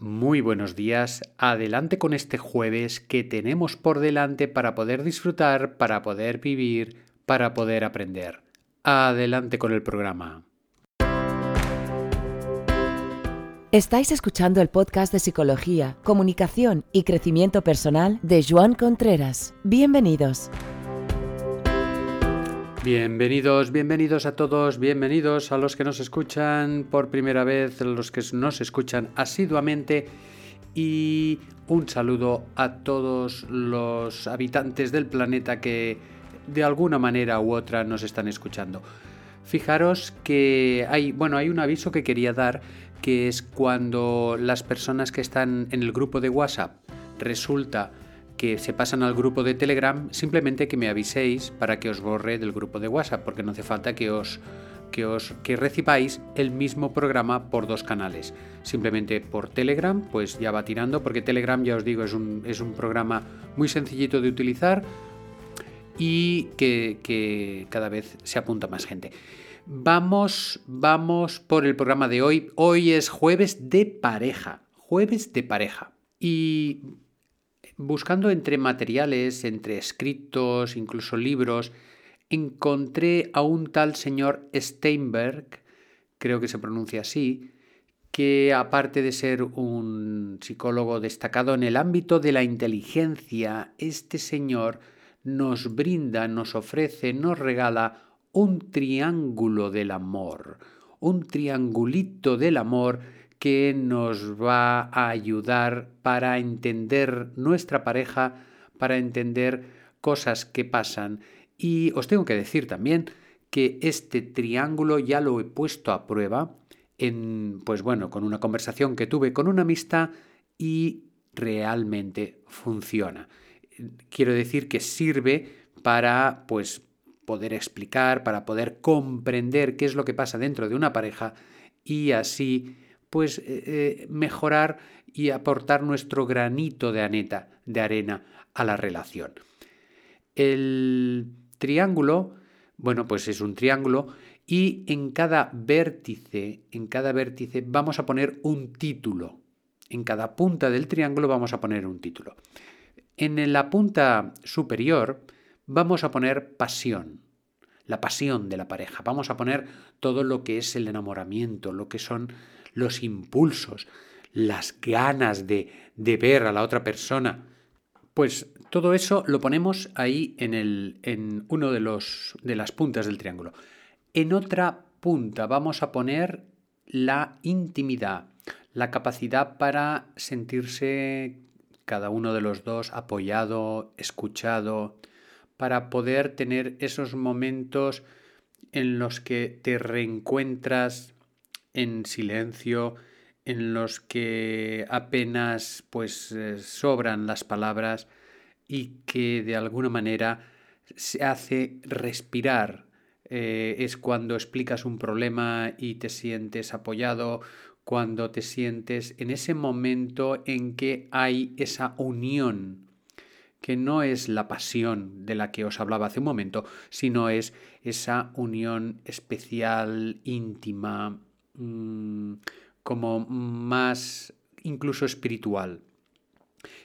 Muy buenos días, adelante con este jueves que tenemos por delante para poder disfrutar, para poder vivir, para poder aprender. Adelante con el programa. Estáis escuchando el podcast de Psicología, Comunicación y Crecimiento Personal de Joan Contreras. Bienvenidos. Bienvenidos, bienvenidos a todos, bienvenidos a los que nos escuchan por primera vez, a los que nos escuchan asiduamente y un saludo a todos los habitantes del planeta que de alguna manera u otra nos están escuchando. Fijaros que hay, bueno, hay un aviso que quería dar que es cuando las personas que están en el grupo de WhatsApp resulta que se pasan al grupo de Telegram, simplemente que me aviséis para que os borre del grupo de WhatsApp, porque no hace falta que os que os que recibáis el mismo programa por dos canales. Simplemente por Telegram, pues ya va tirando, porque Telegram, ya os digo, es un, es un programa muy sencillito de utilizar y que, que cada vez se apunta más gente. Vamos, vamos por el programa de hoy. Hoy es jueves de pareja. Jueves de pareja. Y Buscando entre materiales, entre escritos, incluso libros, encontré a un tal señor Steinberg, creo que se pronuncia así, que aparte de ser un psicólogo destacado en el ámbito de la inteligencia, este señor nos brinda, nos ofrece, nos regala un triángulo del amor, un triangulito del amor que nos va a ayudar para entender nuestra pareja, para entender cosas que pasan. Y os tengo que decir también que este triángulo ya lo he puesto a prueba en, pues bueno, con una conversación que tuve con una amistad y realmente funciona. Quiero decir que sirve para, pues, poder explicar, para poder comprender qué es lo que pasa dentro de una pareja y así pues eh, eh, mejorar y aportar nuestro granito de, aneta, de arena a la relación. El triángulo, bueno, pues es un triángulo y en cada vértice, en cada vértice vamos a poner un título. En cada punta del triángulo vamos a poner un título. En la punta superior vamos a poner pasión, la pasión de la pareja. Vamos a poner todo lo que es el enamoramiento, lo que son los impulsos, las ganas de, de ver a la otra persona. Pues todo eso lo ponemos ahí en, el, en uno de, los, de las puntas del triángulo. En otra punta vamos a poner la intimidad, la capacidad para sentirse cada uno de los dos apoyado, escuchado, para poder tener esos momentos en los que te reencuentras en silencio, en los que apenas pues eh, sobran las palabras y que de alguna manera se hace respirar. Eh, es cuando explicas un problema y te sientes apoyado, cuando te sientes en ese momento en que hay esa unión, que no es la pasión de la que os hablaba hace un momento, sino es esa unión especial, íntima, Mm, como más incluso espiritual.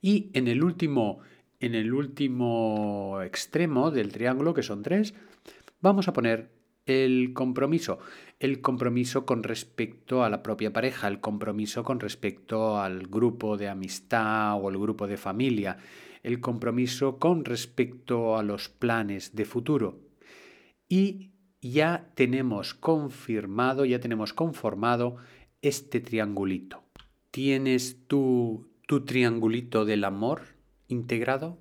Y en el último, en el último extremo del triángulo, que son tres, vamos a poner el compromiso. El compromiso con respecto a la propia pareja, el compromiso con respecto al grupo de amistad o el grupo de familia, el compromiso con respecto a los planes de futuro. Y ya tenemos confirmado, ya tenemos conformado este triangulito. ¿Tienes tu, tu triangulito del amor integrado?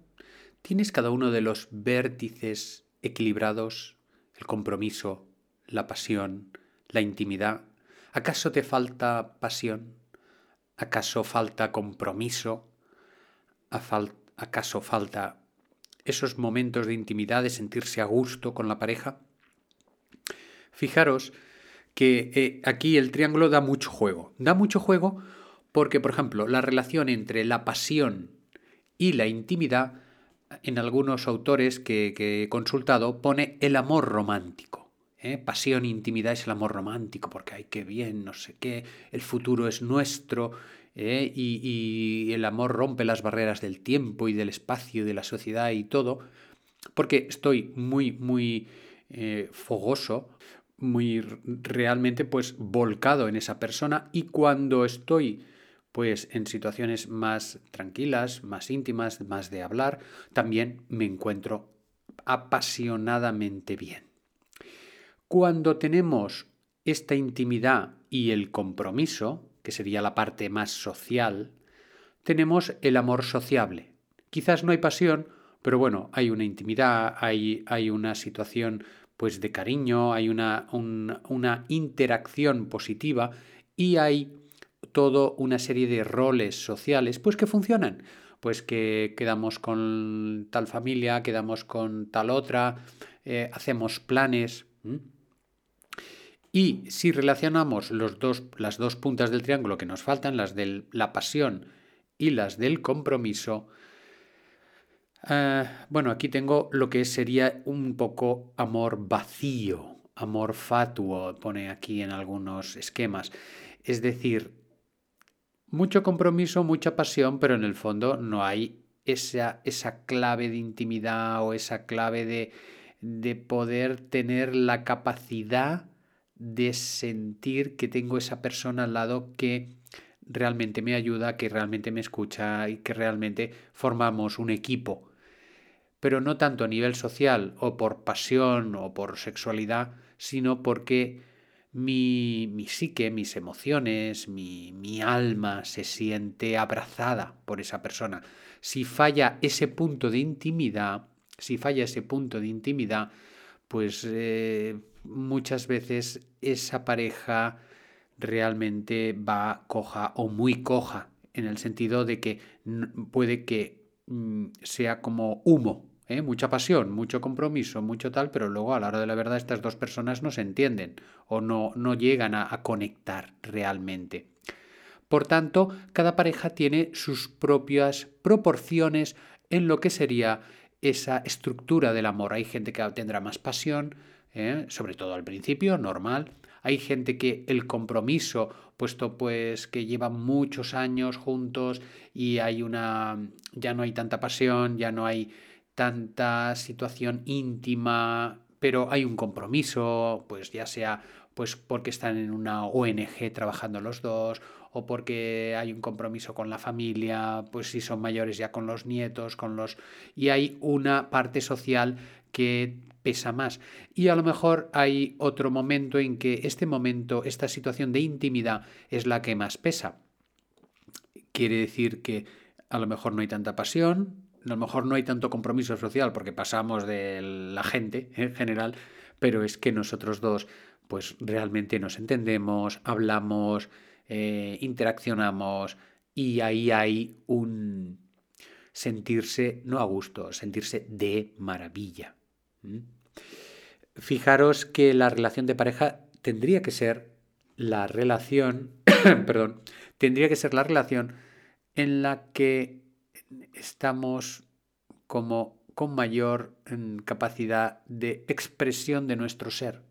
¿Tienes cada uno de los vértices equilibrados? El compromiso, la pasión, la intimidad. ¿Acaso te falta pasión? ¿Acaso falta compromiso? ¿Acaso falta esos momentos de intimidad, de sentirse a gusto con la pareja? Fijaros que eh, aquí el triángulo da mucho juego. Da mucho juego porque, por ejemplo, la relación entre la pasión y la intimidad, en algunos autores que, he consultado, pone el amor romántico. ¿eh? Pasión e intimidad es el amor romántico, porque hay que bien, no sé qué, el futuro es nuestro. ¿eh? y, el amor rompe las barreras del tiempo y del espacio y de la sociedad y todo, porque estoy muy, muy fogoso, muy realmente pues volcado en esa persona y cuando estoy pues en situaciones más tranquilas, más íntimas, más de hablar, también me encuentro apasionadamente bien. Cuando tenemos esta intimidad y el compromiso, que sería la parte más social, tenemos el amor sociable. Quizás no hay pasión, pero bueno, hay una intimidad, hay, hay una situación pues de cariño, hay una, una interacción positiva y hay toda una serie de roles sociales pues que funcionan. Pues que quedamos con tal familia, quedamos con tal otra, eh, hacemos planes. Y si relacionamos los dos, las dos puntas del triángulo que nos faltan, las de la pasión y las del compromiso, eh, bueno, aquí tengo lo que sería un poco amor vacío, amor fatuo, pone aquí en algunos esquemas. Es decir, mucho compromiso, mucha pasión, pero en el fondo no hay esa, esa clave de intimidad o esa clave de, de poder tener la capacidad de sentir que tengo esa persona al lado que realmente me ayuda, que realmente me escucha y que realmente formamos un equipo. Pero no tanto a nivel social o por pasión o por sexualidad, sino porque mi, mi psique, mis emociones, mi, mi alma se siente abrazada por esa persona. Si falla ese punto de intimidad, si falla ese punto de intimidad, pues eh, muchas veces esa pareja realmente va coja o muy coja, en el sentido de que puede que mm, sea como humo, ¿eh? mucha pasión, mucho compromiso, mucho tal, pero luego a la hora de la verdad estas dos personas no se entienden o no, no llegan a, conectar realmente. Por tanto, cada pareja tiene sus propias proporciones en lo que sería esa estructura del amor. Hay gente que tendrá más pasión, ¿eh? sobre todo al principio, normal. Hay gente que el compromiso, puesto pues que llevan muchos años juntos y hay una ya no hay tanta pasión, ya no hay tanta situación íntima, pero hay un compromiso, pues ya sea pues porque están en una ONG trabajando los dos o porque hay un compromiso con la familia, pues si son mayores ya con los nietos, con los y hay una parte social que pesa más. Y a lo mejor hay otro momento en que este momento, esta situación de intimidad es la que más pesa. Quiere decir que a lo mejor no hay tanta pasión, a lo mejor no hay tanto compromiso social porque pasamos de la gente en general, pero es que nosotros dos pues realmente nos entendemos, hablamos, eh, interaccionamos y ahí hay un sentirse, no a gusto, sentirse de maravilla. Fijaros que la relación de pareja tendría que ser la relación, perdón, tendría que ser la relación en la que estamos como con mayor mm, capacidad de expresión de nuestro ser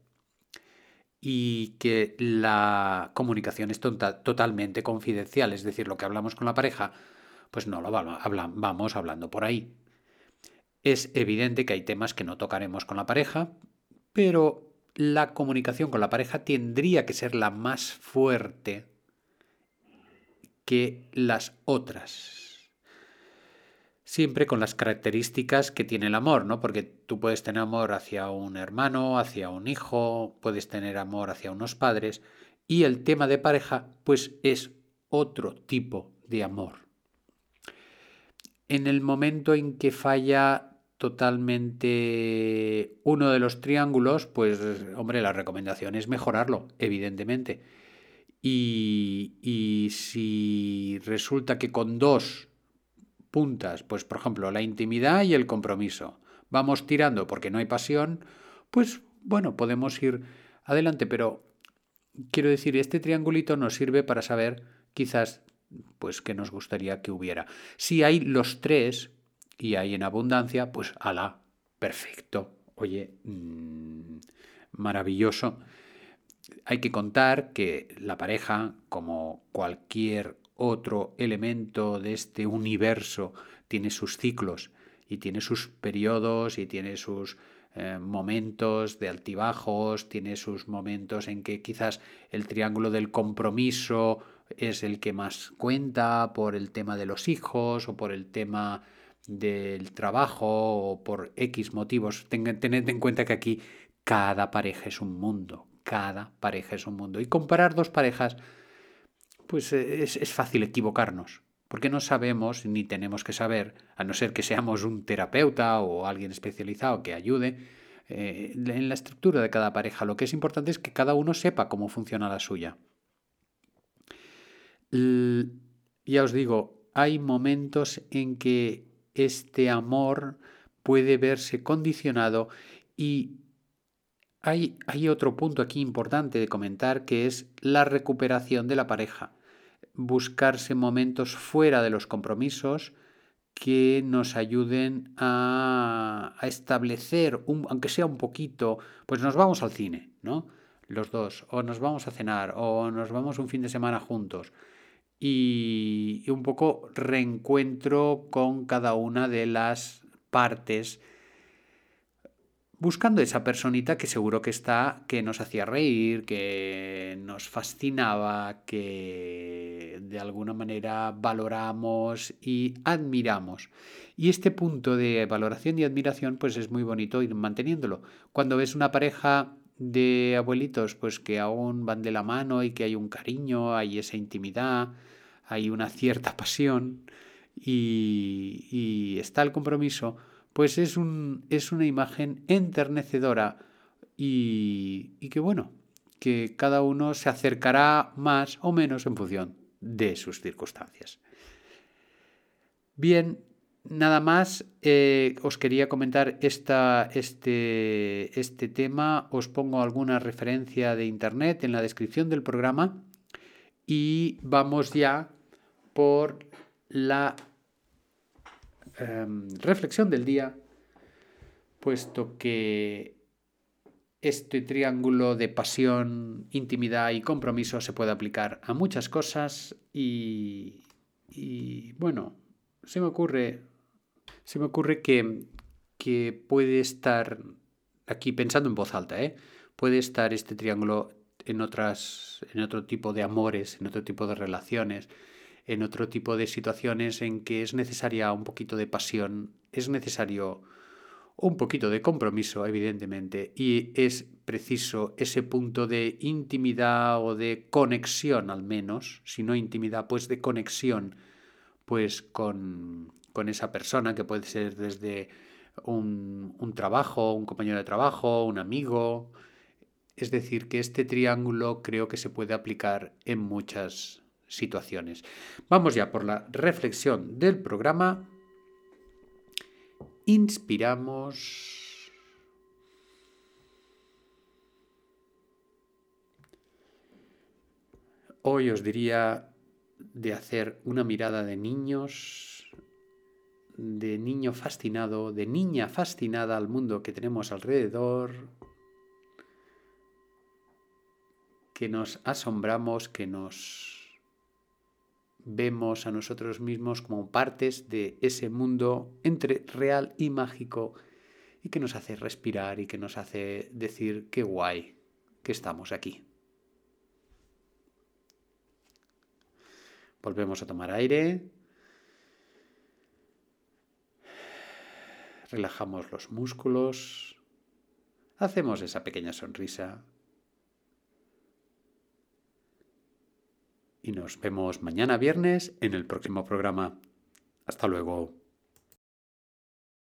y que la comunicación es tota-, totalmente confidencial, es decir, lo que hablamos con la pareja, pues no lo vamos hablando por ahí. Es evidente que hay temas que no tocaremos con la pareja, pero la comunicación con la pareja tendría que ser la más fuerte que las otras siempre con las características que tiene el amor, ¿no? Porque tú puedes tener amor hacia un hermano, hacia un hijo, puedes tener amor hacia unos padres, y el tema de pareja, pues es otro tipo de amor. En el momento en que falla totalmente uno de los triángulos, pues hombre, la recomendación es mejorarlo, evidentemente. Y, y si resulta que con dos puntas, pues por ejemplo la intimidad y el compromiso. Vamos tirando porque no hay pasión, pues bueno, podemos ir adelante, pero quiero decir, este triangulito nos sirve para saber quizás pues que nos gustaría que hubiera. Si hay los tres y hay en abundancia, pues ala, perfecto. Oye, mmm, maravilloso. Hay que contar que la pareja, como cualquier otro elemento de este universo tiene sus ciclos y tiene sus periodos y tiene sus eh, momentos de altibajos, tiene sus momentos en que quizás el triángulo del compromiso es el que más cuenta por el tema de los hijos o por el tema del trabajo o por X motivos. tened en cuenta que aquí cada pareja es un mundo, cada pareja es un mundo. Y comparar dos parejas, pues eh, es, es fácil equivocarnos, porque no sabemos ni tenemos que saber, a no ser que seamos un terapeuta o alguien especializado que ayude, eh, en la estructura de cada pareja. Lo que es importante es que cada uno sepa cómo funciona la suya. ya os digo, hay momentos en que este amor puede verse condicionado y hay, hay, otro punto aquí importante de comentar que es la recuperación de la pareja. Buscarse momentos fuera de los compromisos que nos ayuden a, establecer, un, aunque sea un poquito, pues nos vamos al cine, ¿no? Los dos, o nos vamos a cenar, o nos vamos un fin de semana juntos y, un poco reencuentro con cada una de las partes buscando esa personita que seguro que está, que nos hacía reír, que nos fascinaba, que de alguna manera valoramos y admiramos. Y este punto de valoración y admiración pues es muy bonito ir manteniéndolo. Cuando ves una pareja de abuelitos pues que aún van de la mano y que hay un cariño, hay esa intimidad, hay una cierta pasión y, está el compromiso, pues es, un, es una imagen enternecedora y, y que bueno, que cada uno se acercará más o menos en función de sus circunstancias. Bien, nada más, eh, os quería comentar esta, este, este tema, os pongo alguna referencia de internet en la descripción del programa y vamos ya por la em, reflexión del día, puesto que este triángulo de pasión, intimidad y compromiso se puede aplicar a muchas cosas y, bueno, se me ocurre, se me ocurre que, que puede estar aquí pensando en voz alta, ¿eh? puede estar este triángulo en otras, en otro tipo de amores, en otro tipo de relaciones, en otro tipo de situaciones en que es necesaria un poquito de pasión, es necesario un poquito de compromiso, evidentemente, y es preciso ese punto de intimidad o de conexión al menos, si no intimidad, pues de conexión, pues con, con esa persona que puede ser desde un, un trabajo, un compañero de trabajo, un amigo. Es decir, que este triángulo creo que se puede aplicar en muchas situaciones. Vamos ya por la reflexión del programa. Inspiramos. Hoy os diría de hacer una mirada de niños, de niño fascinado, de niña fascinada al mundo que tenemos alrededor, que nos asombramos, que nos vemos a nosotros mismos como partes de ese mundo entre real y mágico y que nos hace respirar y que nos hace decir qué guay que estamos aquí. Volvemos a tomar aire. Relajamos los músculos. Hacemos esa pequeña sonrisa y nos vemos mañana viernes en el próximo programa. Hasta luego.